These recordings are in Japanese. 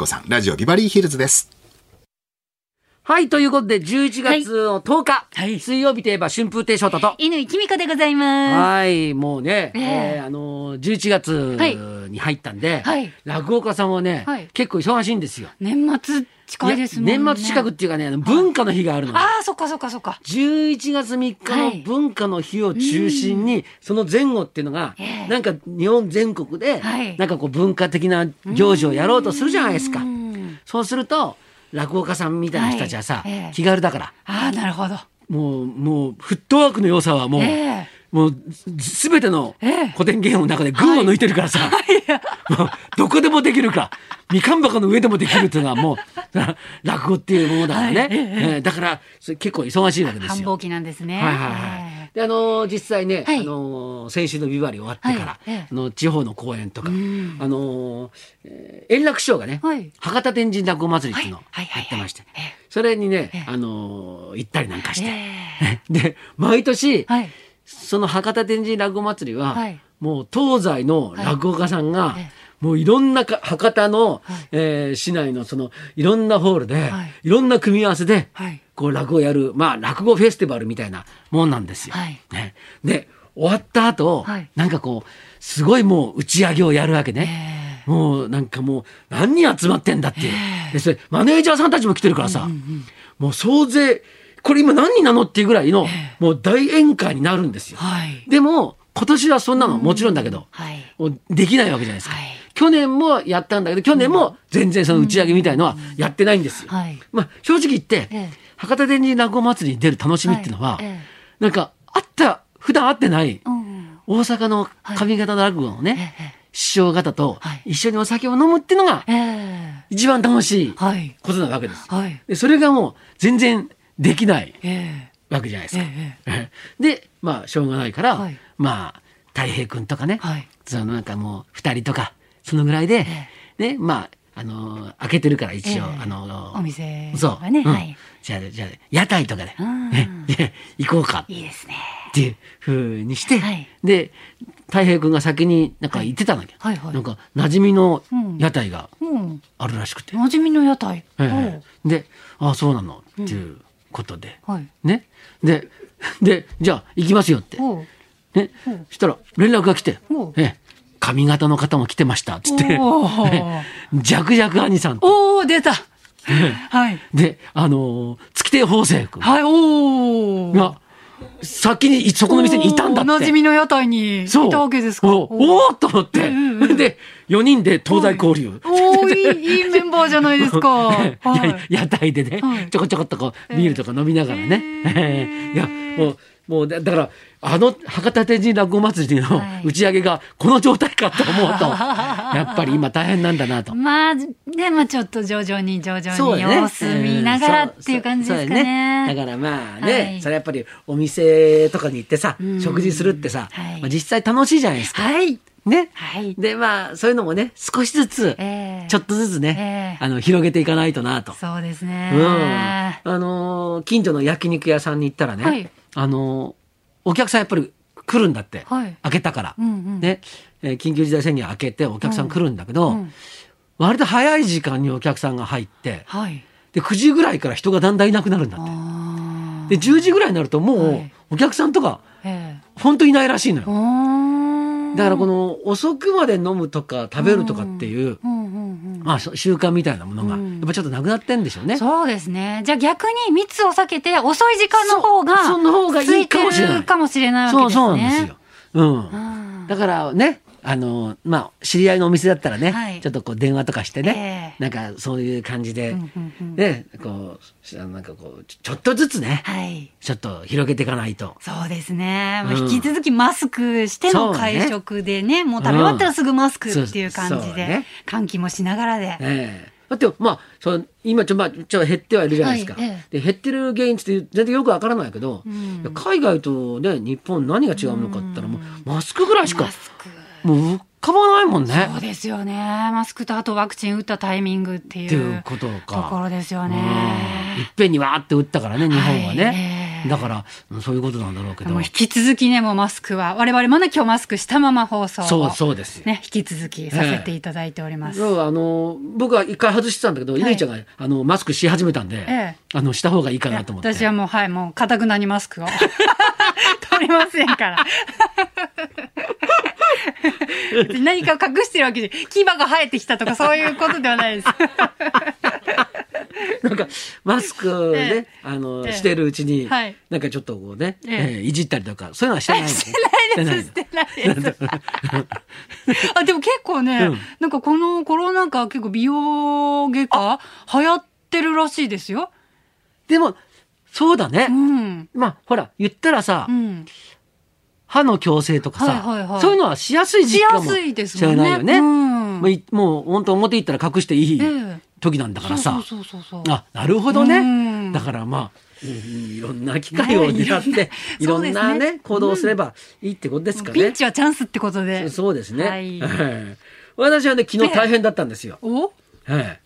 子さん、ラジオビバリーヒルズです。はい、ということで、11月の10日、はい。水曜日といえば春風亭昇太と、犬井美子でございます。はい、もうね、ええ。えーあのー、11月に入ったんで、はい。落語家さんはね、はい。結構忙しいんですよ。年末近いですもんね。や年末近くっていうかね、文化の日があるの。ああ、そっかそっかそっか。11月3日の文化の日を中心に、その前後っていうのが、ええなんか日本全国で、はいなんかこう文化的な行事をやろうとするじゃないですかう。んそうすると、落語家さんみたいな人たちはさ、はいええ気軽だから、ああ、なるほど。もう、もう、フットワークの良さはもう、ええもう、すべてのええ。古典芸能の中で群を抜いてるからさ、もうどこでもできるか、みかん箱の上でもできるっていうのはもう、落語っていうものだからね。はい。ええ。ええ。だから、それ結構忙しいわけですよ。繁忙期なんですね。はいはいはい。で、あのー実際ね、はい。あのー先週のビバリー終わってから、はいええ。あの地方の公演とか、あん。の円楽師匠がね、はい。博多天神落語祭りっていうのをはい。はい。はい。やってまして、ええ。それにね、ええ。あのー行ったりなんかして、え。で、毎年、はい。その博多天神落語祭りは、はい。もう東西の落語家さんが、えもういろんなか博多の、はい。えー市内のそのいろんなホールで、はい。い、ろんな組み合わせで、はい。こう落語をやる、まあ落語フェスティバルみたいなもんなんですよ。はい。ね、で、終わった後、はい。なんかこう、すごいもう打ち上げをやるわけね。もうなんかもう何人集まってんだっていう。で、それマネージャーさんたちも来てるからさ、もう総勢、これ今何人なのっていうぐらいの、もう大宴会になるんですよ。はい。でも、今年はそんなのもちろんだけど、はい。できないわけじゃないですか。はい去年もやったんだけど、去年も全然その打ち上げみたいのはやってないんですよ。はいまあ、正直言って、ええ博多天神落語祭りに出る楽しみっていうのは、はいええなんか、あった、普段会ってない、うん。大阪の上方の落語のね、ええ師匠方とはい一緒にお酒を飲むっていうのがええ一番楽しいはい。ことなわけです。はい。でそれがもう全然できないえわけじゃないですか。え で、まあ、しょうがないから、はい。まあ、太平君とかね、はい。そのなんかもう、二人とか、そのぐらいで、ね、まあ、あのー開けてるから一応、ええ。あのーお店そう、がねうん。はいじゃあ、じゃあ、屋台とかで、うん。ね、で行こうか。えいいですね。っていうふうにして、はい。で、太平君が先になんか言ってたんだけ？ど、はいはい。はいなんか、馴染みのうん。屋台がうん。あるらしくて、馴染みの屋台。ええ。で、ああ、そうなのっていうことで、はい。ね。で、で、じゃあ行きますよって。ね。そしたら連絡が来てええ、髪型の方も来てました、つって ジャクジャク兄さんと。おお出た。はい。で、あのー月亭方正君はい、おお。が、先にそこの店にいたんだって。お馴染みの屋台にいそう。たわけですか。おおと思って。で、4人で東西交流。いい、いいメンバーじゃないですか。はい。や屋台でね、はい。ちょこちょこっとこうビールとか飲みながらね、いやもうもうだだからあの博多天神落語祭りのはい。打ち上げがこの状態かと思うと、やっぱり今大変なんだなと。まあ、ね、まあちょっと徐々に徐々に様子見ながらっていう感じですかね。だからまあね、はい。それやっぱりお店とかに行ってさ、ん。食事するってさ、はい。まあ、実際楽しいじゃないですか。はい。ね。はい。でまあそういうのもね少しずつ、ええちょっとずつね、ええあの広げていかないとなと。そうですね。うん、あのー近所の焼肉屋さんに行ったらね、はいあのーお客さんやっぱり来るんだって、はい開けたから、うんうんねえー緊急事態宣言開けてお客さん来るんだけど、うん割と早い時間にお客さんが入ってはい。で9時ぐらいから人がだんだんいなくなるんだってあで10時ぐらいになるともうはいお客さんとかあ。ええ。本当いないらしいのよ。あだからこの遅くまで飲むとか食べるとかっていう、うんうんうん。まあ、習慣みたいなものがうんやっぱちょっとなくなってんでしょうね。そうですね。じゃあ逆に密を避けて遅い時間の方が、その方がいいかもしれないかもしれないわけですね。そうそうなんですよ。うん。うんだからね、あの、まあ、知り合いのお店だったらね、はいちょっとこう電話とかしてね、えなんかそういう感じで、うんうんうんね、こう、なんかこう、ちょっとずつね、はい。ちょっと広げていかないと。そうですね。まあうん引き続きマスクしての会食でね、もう食べ終わったらすぐマスクっていう感じでそうね、換気もしながらで。ええだって、まあ、その今ちょ、まあ、ちょっと減ってはいるじゃないですか。はいえで、減ってる原因って全然よくわからないけど、んいや海外とね、日本何が違うのかって言ったら、もう、マスクぐらいしか。もう浮かばないもんね。そうですよね。マスクとあとワクチン打ったタイミングっていううことか。ところですようんいね。っぺんにわーって打ったからね、日本はね。えだからうんそういうことなんだろうけど引き続きね、もうマスクは、我々もね、今日マスクしたまま放送を。そうそうですよね、引き続きさせていただいております。そうあの僕は一回外してたんだけど、い乾ちゃんがあのマスクし始めたんで、ええあのした方がいいかなと思って。私はもう、はい、もう、かたくなにマスクを 取りませんから。何かを隠してるわけで、牙が生えてきたとかそういうことではないです。なんかマスクね、ええあの、ええしてるうちに、はいなんかちょっとこうね、えいじったりとかそういうのはしてないの してないです、してないです。あ、でも結構ね、うんなんかこのコロナ禍結構美容外科流行ってるらしいですよ。でもそうだね、うん。まあほら言ったらさ、うん。歯の矯正とかさ、はいはいはいそういうのはしやすい時し期かもやすいですし。れないよね。うんもういもう本当表行ったら隠していいええ時なんだからさ、そうそうそうそう。あなるほどね、うんだからまあうんいろんな機会を狙って、ねいろんなねね行動をすればいいってことですかね。ピンチはチャンスってことで。そうですね。はいはい私はね昨日大変だったんですよ。お？はい。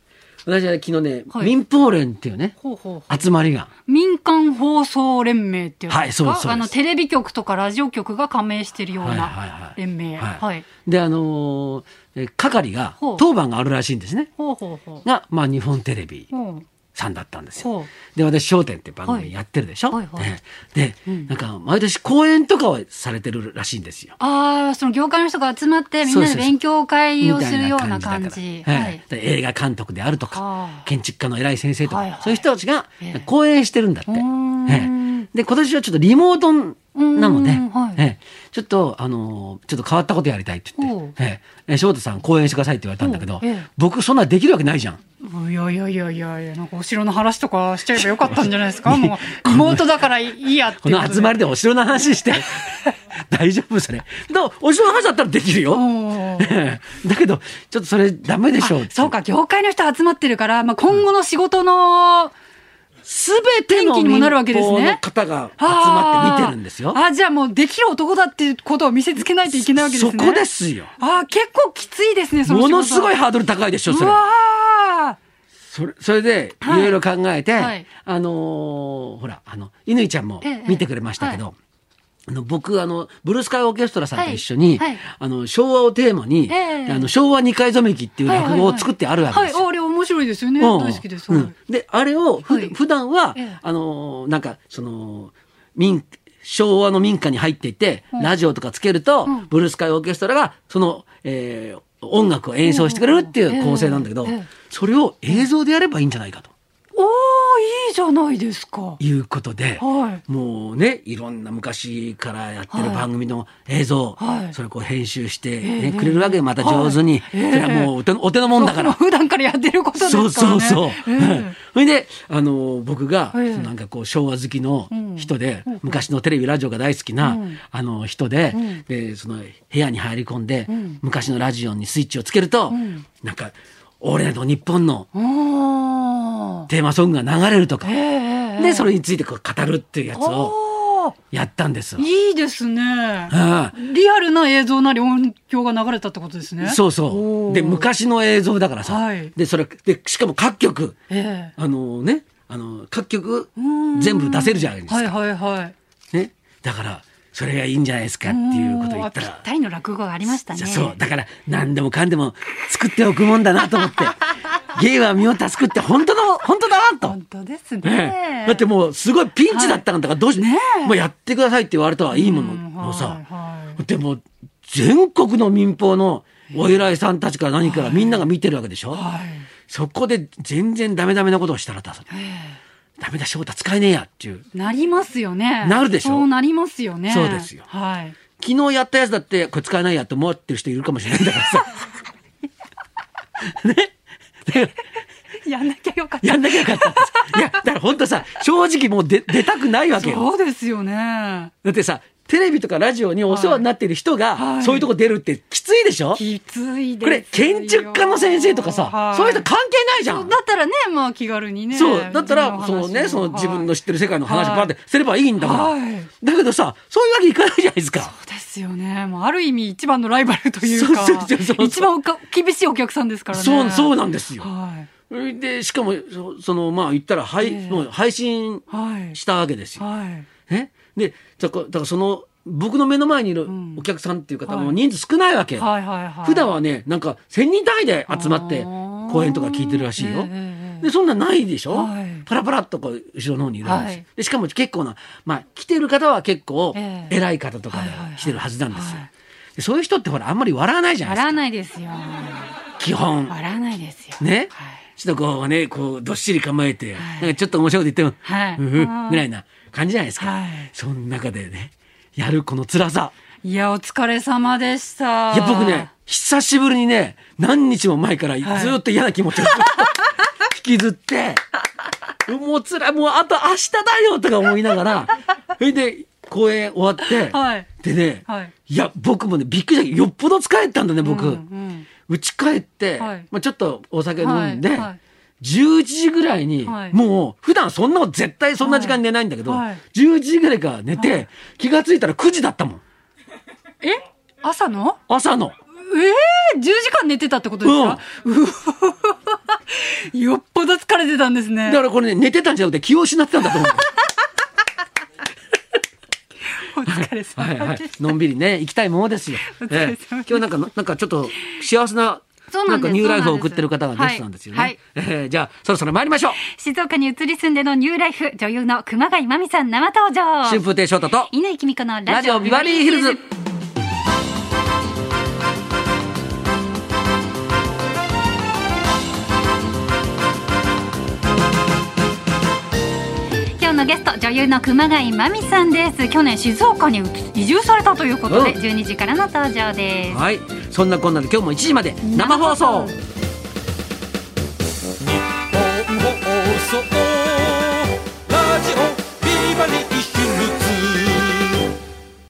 私は昨日ね、はい。民放連っていうねほうほう集まりが。民間放送連盟っていうはいそうですそうです。あのテレビ局とかラジオ局が加盟してるようはいはいなはい。連盟。はい。はい。であのーえ係がほう。当番があるらしいんですね。ほうほうほう。がまあ日本テレビ。ほうさんだったんですよ。ほ。で私『笑点』って番組やってるでしょ？はいはい。はいねで、うん。なんか毎年講演とかをされてるらしいんですよ。ああ、その業界の人が集まってみんなで勉強会をするような感じ。映画監督であるとかはあ建築家の偉い先生とか、はいはい。そういう人たちがええ。講演してるんだって。ええ。で今年はちょっとリモートなので、うんはいええちょっとあのちょっと変わったことやりたいって言って、えええ翔太さん講演してくださいって言われたんだけど、僕そんなできるわけないじゃん。いやいやいやいやいや、なんかお城の話とかしちゃえばよかったんじゃないですか？もう、妹だからいいやってこ。の集まりでお城の話して 大丈夫それ。だお城の話だったらできるよ。だけどちょっとそれダメでしょうそうか、業界の人集まってるから、まあ、今後の仕事の、すべての天気にもなるわけですね民放の方が集まって見てるんですよ。あじゃあもうできる男だっていうことを見せつけないといけないわけですね。そこですよ。あー結構きついですね、そのものすごいハードル高いでしょ、そうれ。それそれで、いはい。ろいろ考えて、はい。あのーほら、あの、乾ちゃんもええ見てくれましたけど、はあの僕あのブルースカイオーケストラさんと一緒に、はい。はい。あの昭和をテーマに、ええ。あの昭和二回染めきっていう落語を作ってあるわけですよ。面白いですよね。うん。大好きです。であれをふ、はい。普段は、ええ。あのーなんかその民昭和の民家に入っていて、うんラジオとかつけると、うん。ブルースカイオーケストラがその、えー音楽を演奏してくれるっていう構成なんだけど、それを映像でやればいいんじゃないかとおー、いいじゃないですか。いうことで、はい。もうねいろんな昔からやってるはい番組の映像、はい。それをこう編集して、えねえくれるわけでまた上手に、はい。ええ。それはもうお手のお手のもんだから。そう普段からやってることですからね。そうそうそう。ええ。それで、あの、僕が、ええ。そのなんかこう、昭和好きの人で、うん。昔のテレビ、ラジオが大好きな、うん。あの、人で、うん。で、その、部屋に入り込んで、うん。昔のラジオにスイッチをつけると、ん。なんか、俺らと日本の。テーマソングが流れるとか、ええで、それについてこう語るっていうやつをやったんですよ。いいですね。ああリアルな映像なり音響が流れたってことですね。そうそう。で、昔の映像だからさ、はいで、それ、で、しかも各局、ええあのね、あの、各局うん全部出せるじゃないですか。はいはいはい。ね、だからそれがいいんじゃないですかっていうことを言ったらぴったりの落語がありましたね。そうだから何でもかんでも作っておくもんだなと思って 芸は身を助くって本当の本当だなと本。当ですえねえ。だってもうすごいピンチだったんだからどうし、ねえもうやってくださいって言われたはいいもうんのをさ、はいはいでも全国の民放のお偉いさんたちから何からみんなが見てるわけでしょ、はい。そこで全然ダメダメなことをしたらさえダメだ翔太使えねえやっていうえなりますよね。なるでしょそうなりますよね。そうですよはい。昨日やったやつだってこれ使えないやと思ってる人いるかもしれないんだからさ。ね やんなきゃよかった。やんなきゃよかった。いや、だから本当さ、正直もう出出たくないわけよ。そうですよね。だってさ、テレビとかラジオにお世話になっている人が、はいそういうとこ出るってきついでしょ、きついですよ。これ、建築家の先生とかさ、はいそういう人関係ないじゃん。だったらね、まあ気軽にね。そう。だったら、そのね、その自分の知ってる世界の話はいばってすればいいんだから。はいだけどさ、そういうわけいかないじゃないですか。そうですよね。もうある意味一番のライバルというか、そうそうそうそう一番厳しいお客さんですからね。そう、そうなんですよ。はい。でしかもそそのまあ言ったら配,、ええもう配信はい。したわけですよ。はい。ね、でだからだからその僕の目の前にいるん。お客さんっていう方はい。も人数少ないわけ、はいはいはい。普段はねなんか1,000人単位で集まって公演とか聞いてるらしいよ。でそんなんないでしょ、はい。パラパラっとこう後ろの方にいるんですよ、はい。でしかも結構な、まあ、来てる方は結構ええ。偉い方とかで来てるはずなんですよ、そういう人ってほらあんまり笑わないじゃないですか。笑わないですよ。基本。笑わないですよ。ね、はい。ちょっとこうねこうどっしり構えて、はい。なんかちょっと面白いこと言っても、はい。ぐらいな感じじゃないですか、はい。その中でねやるこの辛さ。いや、お疲れ様でした。いや僕ね久しぶりにね何日も前からずはい。っと嫌な気持ちを 引きずって、もうつらいもうあと明日だよとか思いながら それで公演終わって、はい。でね、はい。いや僕もねびっくりした。よっぽど疲れてたんだね僕。うんうん。家帰って、はい。まあ、ちょっとお酒飲んで、はい。はい11時ぐらいに、はい。もう普段そんな絶対そんな時間に寝ないんだけど、はいはい。11時ぐらいから寝て、気がついたら9時だったもん。え？朝の？朝の。ええー、10時間寝てたってことですか、うわ よっぽど疲れてたんですね。だからこれね寝てたんじゃなくて気を失ってたんだと思う。お疲れ様はいはい。でし、た。のんびりね行きたいものですよ。お疲れ様です。今日なんかなんかちょっと幸せななんかニューライフを送ってる方がゲストなんですよね。はい。えーじゃあそろそろ参りましょう。静岡に移り住んでのニューライフ女優の熊谷真美さん生登場。春風亭昇太と乾きみ子のラジオビバリーヒルズ。今日のゲスト女優の熊谷真美さんです。去年静岡に移住されたということで、うん。12時からの登場です。はい、そんなこんなで今日も1時まで生放送。日本放送